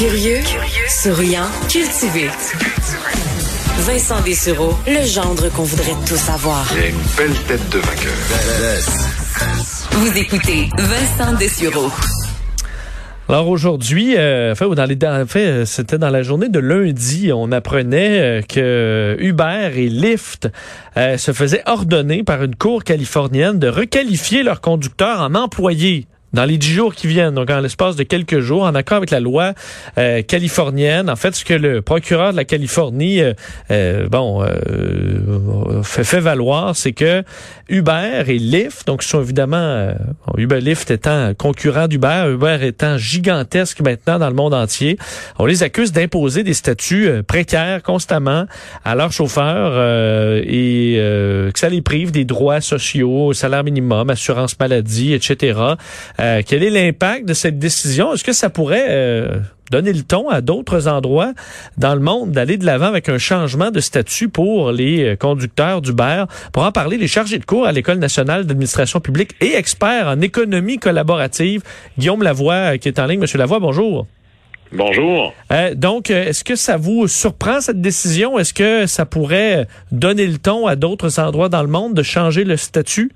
Curieux, souriant, cultivé. Vincent Dessureau, le gendre qu'on voudrait tous avoir. Il a une belle tête de vainqueur. Vous écoutez Vincent Dessureau. Alors aujourd'hui, euh, enfin, dans les, en fait, euh, c'était dans la journée de lundi, on apprenait euh, que Uber et Lyft euh, se faisaient ordonner par une cour californienne de requalifier leurs conducteurs en employés dans les dix jours qui viennent, donc en l'espace de quelques jours, en accord avec la loi euh, californienne. En fait, ce que le procureur de la Californie, euh, euh, bon, fait, fait valoir, c'est que Uber et Lyft, donc sont évidemment Uber Lyft étant concurrent d'Uber, Uber étant gigantesque maintenant dans le monde entier, on les accuse d'imposer des statuts précaires constamment à leurs chauffeurs et que ça les prive des droits sociaux, salaire minimum, assurance maladie, etc. Euh, quel est l'impact de cette décision? Est-ce que ça pourrait euh, donner le ton à d'autres endroits dans le monde d'aller de l'avant avec un changement de statut pour les euh, conducteurs d'Uber? Pour en parler, les chargés de cours à l'École nationale d'administration publique et expert en économie collaborative, Guillaume Lavoie, qui est en ligne. Monsieur Lavoie, bonjour. Bonjour. Euh, donc, est-ce que ça vous surprend cette décision? Est-ce que ça pourrait donner le ton à d'autres endroits dans le monde de changer le statut?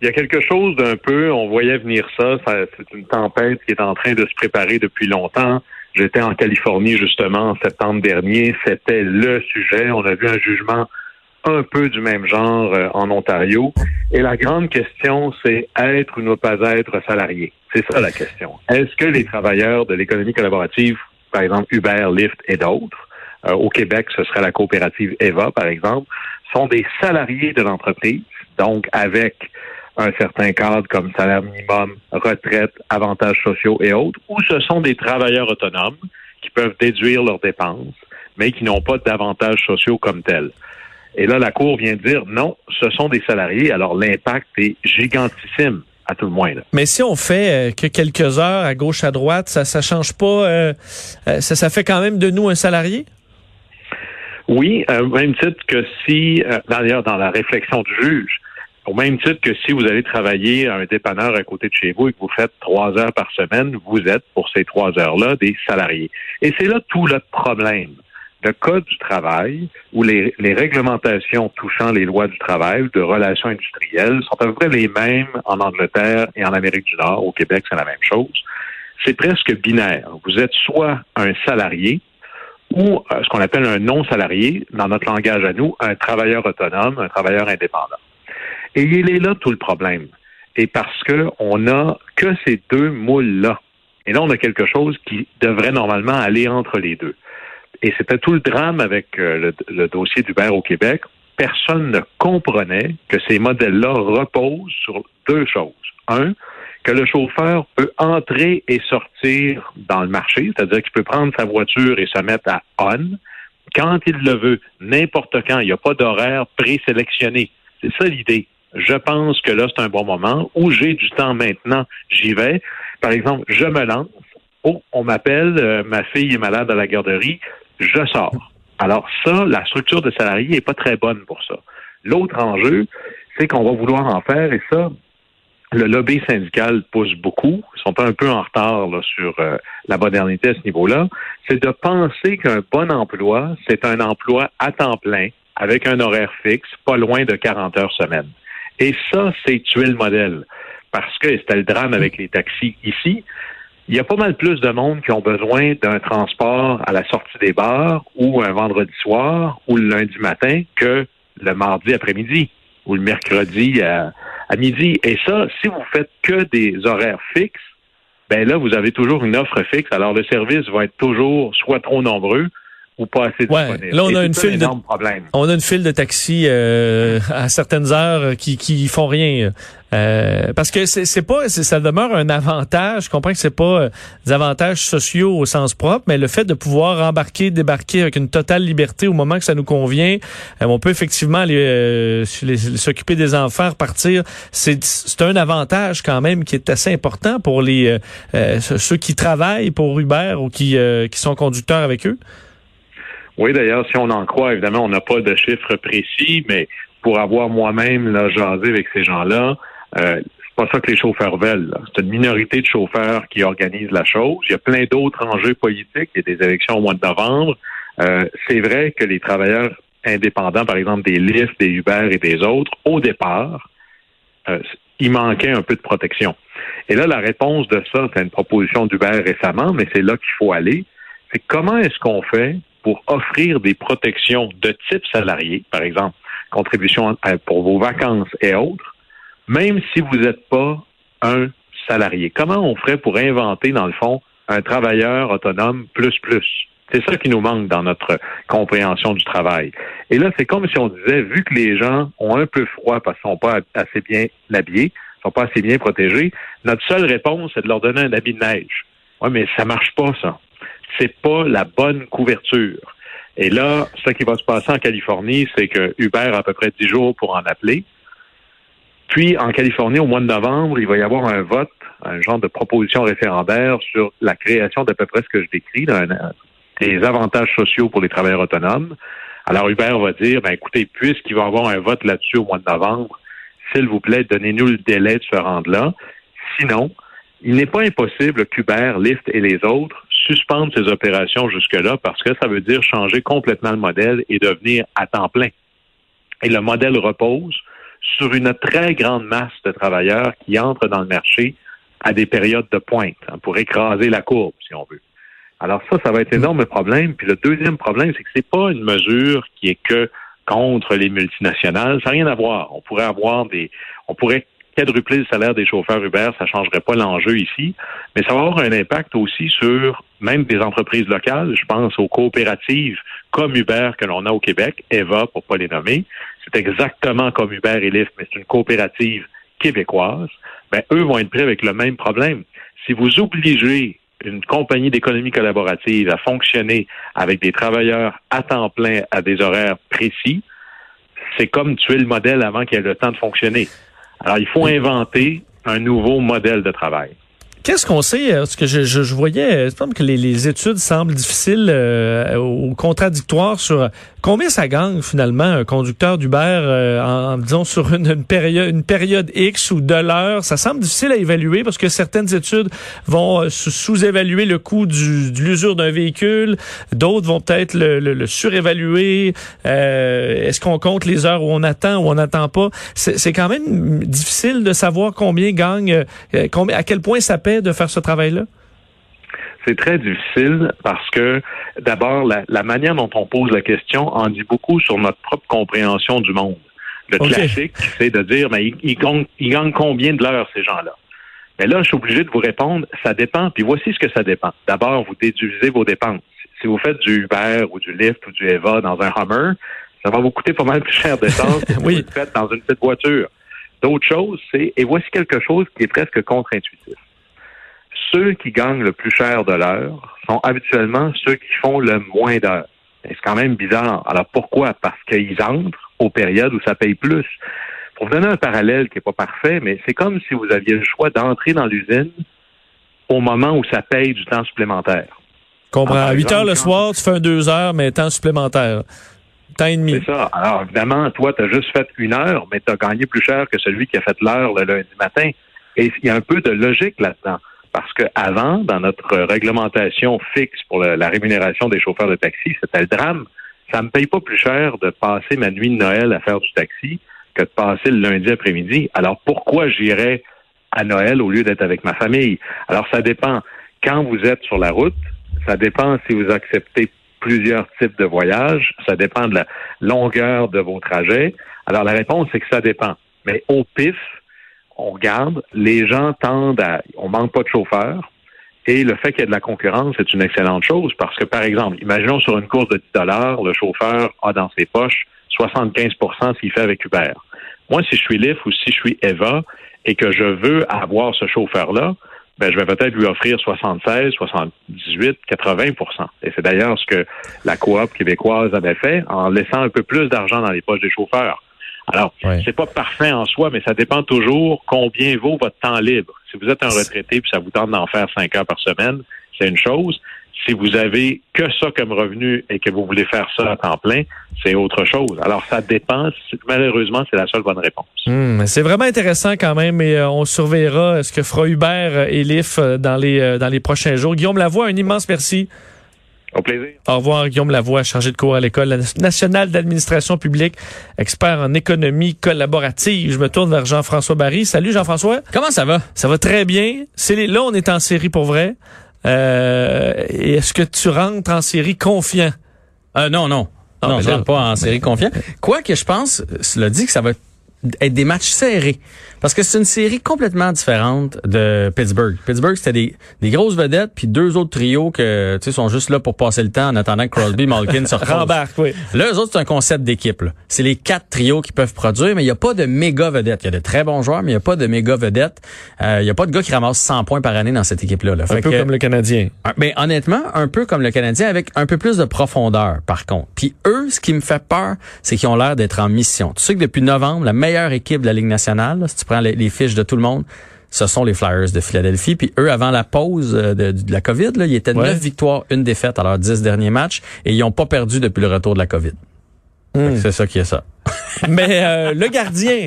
Il y a quelque chose d'un peu, on voyait venir ça, c'est une tempête qui est en train de se préparer depuis longtemps. J'étais en Californie justement en septembre dernier, c'était le sujet. On a vu un jugement un peu du même genre euh, en Ontario. Et la grande question, c'est être ou ne pas être salarié. C'est ça la question. Est-ce que les travailleurs de l'économie collaborative, par exemple Uber, Lyft et d'autres, euh, au Québec, ce serait la coopérative EVA, par exemple, sont des salariés de l'entreprise, donc avec un certain cadre comme salaire minimum, retraite, avantages sociaux et autres, ou ce sont des travailleurs autonomes qui peuvent déduire leurs dépenses, mais qui n'ont pas d'avantages sociaux comme tels. Et là, la Cour vient de dire non, ce sont des salariés, alors l'impact est gigantissime à tout le moins. Mais si on fait euh, que quelques heures à gauche, à droite, ça ça change pas, euh, euh, ça, ça fait quand même de nous un salarié? Oui, même titre que si, d'ailleurs, dans la réflexion du juge, au même titre que si vous allez travailler un dépanneur à côté de chez vous et que vous faites trois heures par semaine, vous êtes pour ces trois heures-là des salariés. Et c'est là tout le problème. Le Code du travail ou les, réglementations touchant les lois du travail de relations industrielles sont à peu près les mêmes en Angleterre et en Amérique du Nord. Au Québec, c'est la même chose. C'est presque binaire. Vous êtes soit un salarié ou euh, ce qu'on appelle un non-salarié, dans notre langage à nous, un travailleur autonome, un travailleur indépendant. Et il est là tout le problème. Et parce qu'on n'a que ces deux moules-là. Et là, on a quelque chose qui devrait normalement aller entre les deux. Et c'était tout le drame avec euh, le, dossier d'Uber au Québec. Personne ne comprenait que ces modèles-là reposent sur deux choses. Un, que le chauffeur peut entrer et sortir dans le marché, c'est-à-dire qu'il peut prendre sa voiture et se mettre à on quand il le veut, n'importe quand. Il n'y a pas d'horaire présélectionné. C'est ça l'idée je pense que là, c'est un bon moment, où j'ai du temps maintenant, j'y vais. Par exemple, je me lance. Oh, on m'appelle, euh, ma fille est malade à la garderie, je sors. Alors ça, la structure de salarié n'est pas très bonne pour ça. L'autre enjeu, c'est qu'on va vouloir en faire, et ça, le lobby syndical pousse beaucoup, ils sont un peu en retard sur euh, la modernité à ce niveau-là, c'est de penser qu'un bon emploi, c'est un emploi à temps plein, avec un horaire fixe, pas loin de 40 heures semaine. Et ça, c'est tuer le modèle. Parce que c'était le drame avec les taxis ici. Il y a pas mal plus de monde qui ont besoin d'un transport à la sortie des bars ou un vendredi soir ou le lundi matin que le mardi après-midi ou le mercredi à, midi. Et ça, si vous faites que des horaires fixes, ben là, vous avez toujours une offre fixe. Alors, le service va être toujours soit trop nombreux ou pas assez disponibles. Là, on a une file de problème. on a une file de taxis euh, à certaines heures qui qui font rien. Euh, parce que c'est c'est pas ça demeure un avantage. Je comprends que c'est pas euh, des avantages sociaux au sens propre, mais le fait de pouvoir embarquer, débarquer avec une totale liberté au moment que ça nous convient, euh, on peut effectivement euh, s'occuper des enfants, repartir. C'est c'est un avantage quand même qui est assez important pour les euh, euh, ceux qui travaillent pour Uber ou qui euh, qui sont conducteurs avec eux. Oui, d'ailleurs, si on en croit, évidemment, on n'a pas de chiffres précis, mais pour avoir moi-même jasé avec ces gens-là, euh, c'est pas ça que les chauffeurs veulent. C'est une minorité de chauffeurs qui organisent la chose. Il y a plein d'autres enjeux politiques. Il y a des élections au mois de novembre. Euh, c'est vrai que les travailleurs indépendants, par exemple des Lyft, des Uber et des autres, au départ, euh, il manquait un peu de protection. Et là, la réponse de ça, c'est une proposition d'Uber récemment, mais c'est là qu'il faut aller. C'est comment est-ce qu'on fait pour offrir des protections de type salarié, par exemple, contribution pour vos vacances et autres, même si vous n'êtes pas un salarié. Comment on ferait pour inventer, dans le fond, un travailleur autonome plus plus? C'est ça qui nous manque dans notre compréhension du travail. Et là, c'est comme si on disait, vu que les gens ont un peu froid parce qu'ils sont pas assez bien habillés, sont pas assez bien protégés, notre seule réponse, c'est de leur donner un habit de neige. Oui, mais ça marche pas, ça. C'est pas la bonne couverture. Et là, ce qui va se passer en Californie, c'est que Uber a à peu près 10 jours pour en appeler. Puis, en Californie, au mois de novembre, il va y avoir un vote, un genre de proposition référendaire sur la création d'à peu près ce que je décris, des avantages sociaux pour les travailleurs autonomes. Alors, Uber va dire, ben, écoutez, puisqu'il va y avoir un vote là-dessus au mois de novembre, s'il vous plaît, donnez-nous le délai de se rendre là. Sinon, il n'est pas impossible qu'Uber, Lyft et les autres suspendent ces opérations jusque-là parce que ça veut dire changer complètement le modèle et devenir à temps plein. Et le modèle repose sur une très grande masse de travailleurs qui entrent dans le marché à des périodes de pointe hein, pour écraser la courbe, si on veut. Alors ça, ça va être un énorme problème. Puis le deuxième problème, c'est que c'est pas une mesure qui est que contre les multinationales. Ça n'a rien à voir. On pourrait avoir des, on pourrait quadrupler le salaire des chauffeurs Uber, ça changerait pas l'enjeu ici, mais ça va avoir un impact aussi sur même des entreprises locales. Je pense aux coopératives comme Uber que l'on a au Québec, Eva pour pas les nommer. C'est exactement comme Uber et Lyft, mais c'est une coopérative québécoise. Ben, eux vont être pris avec le même problème. Si vous obligez une compagnie d'économie collaborative à fonctionner avec des travailleurs à temps plein à des horaires précis, c'est comme tuer le modèle avant qu'il ait le temps de fonctionner. Alors, il faut inventer un nouveau modèle de travail. Qu'est-ce qu'on sait? Parce que je, je, je voyais, semble que les, les, études semblent difficiles euh, ou contradictoires sur combien ça gagne finalement un conducteur d'Uber euh, en, en, disons sur une, une, période une période X ou de l'heure? Ça semble difficile à évaluer parce que certaines études vont euh, sous-évaluer le coût du, de l'usure d'un véhicule, d'autres vont peut-être le, le, le, surévaluer. Euh, Est-ce qu'on compte les heures où on attend ou on n'attend pas? C'est quand même difficile de savoir combien gagne, euh, combien, à quel point ça de faire ce travail-là? C'est très difficile parce que d'abord, la, la, manière dont on pose la question en dit beaucoup sur notre propre compréhension du monde. Le okay. classique, c'est de dire, mais ils, ils, gagnent, ils gagnent combien de l'heure, ces gens-là? Mais là, je suis obligé de vous répondre, ça dépend. Puis voici ce que ça dépend. D'abord, vous déduisez vos dépenses. Si vous faites du Uber ou du Lyft ou du Eva dans un Hummer, ça va vous coûter pas mal plus cher d'essence que oui. vous le faites dans une petite voiture. D'autres choses, c'est, et voici quelque chose qui est presque contre-intuitif ceux qui gagnent le plus cher de l'heure sont habituellement ceux qui font le moins d'heures. C'est quand même bizarre. Alors pourquoi? Parce qu'ils entrent aux périodes où ça paye plus. Pour vous donner un parallèle qui n'est pas parfait, mais c'est comme si vous aviez le choix d'entrer dans l'usine au moment où ça paye du temps supplémentaire. Comprends. À 8 heures le soir, tu fais un 2 heures, mais temps supplémentaire. Temps et demi. C'est ça. Alors, évidemment, toi, tu as juste fait une heure, mais tu as gagné plus cher que celui qui a fait l'heure le lundi matin. Et il y a un peu de logique là-dedans. Parce qu'avant, dans notre réglementation fixe pour le, la rémunération des chauffeurs de taxi, c'était le drame. Ça me paye pas plus cher de passer ma nuit de Noël à faire du taxi que de passer le lundi après-midi. Alors pourquoi j'irais à Noël au lieu d'être avec ma famille? Alors ça dépend. Quand vous êtes sur la route, ça dépend si vous acceptez plusieurs types de voyages, ça dépend de la longueur de vos trajets. Alors la réponse, c'est que ça dépend. Mais au pif, on regarde, les gens tendent à, on manque pas de chauffeurs, Et le fait qu'il y ait de la concurrence, c'est une excellente chose parce que, par exemple, imaginons sur une course de 10 dollars, le chauffeur a dans ses poches 75% s'il fait avec Uber. Moi, si je suis Lyft ou si je suis Eva et que je veux avoir ce chauffeur-là, ben, je vais peut-être lui offrir 76, 78, 80% Et c'est d'ailleurs ce que la coop québécoise avait fait en laissant un peu plus d'argent dans les poches des chauffeurs. Alors, c'est pas parfait en soi, mais ça dépend toujours combien vaut votre temps libre. Si vous êtes un retraité puis ça vous tente d'en faire cinq heures par semaine, c'est une chose. Si vous avez que ça comme revenu et que vous voulez faire ça à temps plein, c'est autre chose. Alors, ça dépend. Malheureusement, c'est la seule bonne réponse. Hmm, c'est vraiment intéressant quand même et euh, on surveillera ce que fera Hubert et Lif euh, dans les, euh, dans les prochains jours. Guillaume Lavoie, un immense merci. Au plaisir. Au revoir, Guillaume Lavoie, chargé de cours à l'École nationale d'administration publique, expert en économie collaborative. Je me tourne vers Jean-François Barry. Salut, Jean-François. Comment ça va? Ça va très bien. C'est là, on est en série pour vrai. Euh, Est-ce que tu rentres en série confiant? Euh, non, non. Ah, non, je là, rentre pas en série confiant. Quoi que je pense, cela dit que ça va être des matchs serrés. Parce que c'est une série complètement différente de Pittsburgh. Pittsburgh, c'était des, des grosses vedettes, puis deux autres trios que tu sais sont juste là pour passer le temps en attendant que Crosby, Malkin se. Rembarque, oui. Là, eux autres, c'est un concept d'équipe. C'est les quatre trios qui peuvent produire, mais il n'y a pas de méga vedettes. Il y a de très bons joueurs, mais il n'y a pas de méga vedettes. Euh, Il n'y a pas de gars qui ramassent 100 points par année dans cette équipe-là. là. Un peu que- comme le Canadien. un- Ben, honnêtement, un peu comme le Canadien, avec un peu plus de profondeur, par contre. Puis eux, ce qui me fait peur, c'est qu'ils ont l'air d'être en mission. Tu sais que depuis novembre, la meilleure équipe de la Ligue nationale, là, si tu prends les, les fiches de tout le monde, ce sont les Flyers de Philadelphie. Puis eux, avant la pause euh, de, de la COVID, là, ils étaient Ouais. 9 victoires, une défaite à leurs 10 derniers matchs, et ils n'ont pas perdu depuis le retour de la COVID. Que C'est ça qui est ça. Mais euh, le gardien,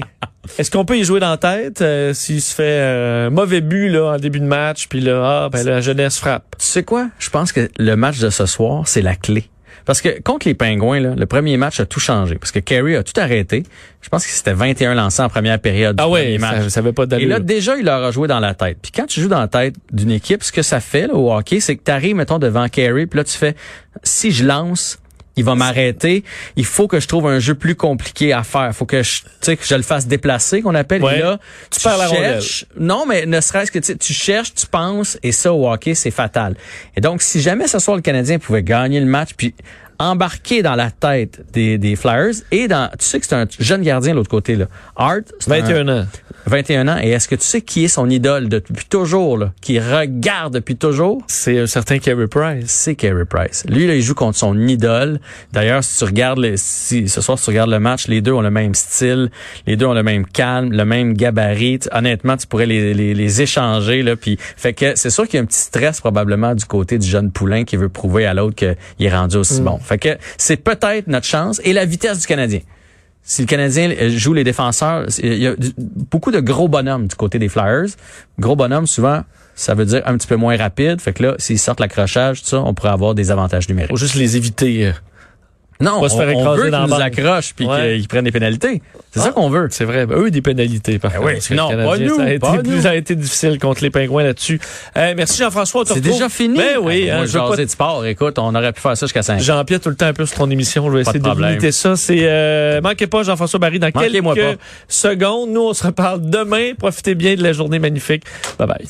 est-ce qu'on peut y jouer dans la tête euh, s'il se fait euh, un mauvais but là en début de match, puis là, ah, ben la jeunesse frappe? Tu sais quoi? Je pense que le match de ce soir, c'est la clé. Parce que contre les Pingouins, là, le premier match a tout changé. Parce que Carey a tout arrêté. Je pense que c'était 21 lancés en première période Ah ouais, match. ça, ça avait pas Et là, déjà, il leur a joué dans la tête. Puis quand tu joues dans la tête d'une équipe, ce que ça fait là, au hockey, c'est que tu arrives, mettons, devant Carey, puis là, tu fais, si je lance, il va m'arrêter. Il faut que je trouve un jeu plus compliqué à faire. faut que je, tu sais, que je le fasse déplacer, qu'on appelle. Ouais. Là, Tu la cherches- Non, mais ne serait-ce que tu tu cherches, tu penses, et ça, au hockey, c'est fatal. Et donc, si jamais ce soir, le Canadien pouvait gagner le match, puis embarquer dans la tête des, des Flyers, et dans, tu sais que c'est un jeune gardien de l'autre côté, là. Art, c'est un- 21 ans. 21 ans. Et est-ce que tu sais qui est son idole depuis toujours, là, qui regarde depuis toujours? C'est un certain Carey Price. C'est Carey Price. Lui, là, il joue contre son idole. D'ailleurs, si tu regardes, les, si ce soir, si tu regardes le match, les deux ont le même style, les deux ont le même calme, le même gabarit. Honnêtement, tu pourrais les, les, les échanger, là. Puis, fait que c'est sûr qu'il y a un petit stress probablement du côté du jeune poulain qui veut prouver à l'autre qu'il est rendu aussi bon. C'est peut-être notre chance et la vitesse du Canadien. Si le Canadien euh, joue les défenseurs, il y a beaucoup de gros bonhommes du côté des Flyers. Gros bonhommes, souvent, ça veut dire un petit peu moins rapide. Fait que là, s'ils sortent l'accrochage, tout ça, on pourrait avoir des avantages numériques. Faut juste les éviter. Non, Pas se faire on, on veut qu'ils nous accrochent puis Ouais. qu'ils prennent des pénalités. C'est ça Ah. qu'on veut. C'est vrai. Ben, eux, des pénalités, par contre. oui. parce que Non, pas nous, ça a été, pas plus, nous. ça a été difficile contre les Pingouins là-dessus. Euh, merci Jean-François. on C'est déjà fini. Ben oui. Moi, hein, je pas de sport. Écoute, on aurait pu faire ça jusqu'à 5 Jean-Pierre tout le temps un peu sur ton émission. Je vais Pas essayer de limiter ça. C'est euh, manquez pas Jean-François Barry dans quelques pas. secondes. Nous, on se reparle demain. Profitez bien de la journée magnifique. Bye bye.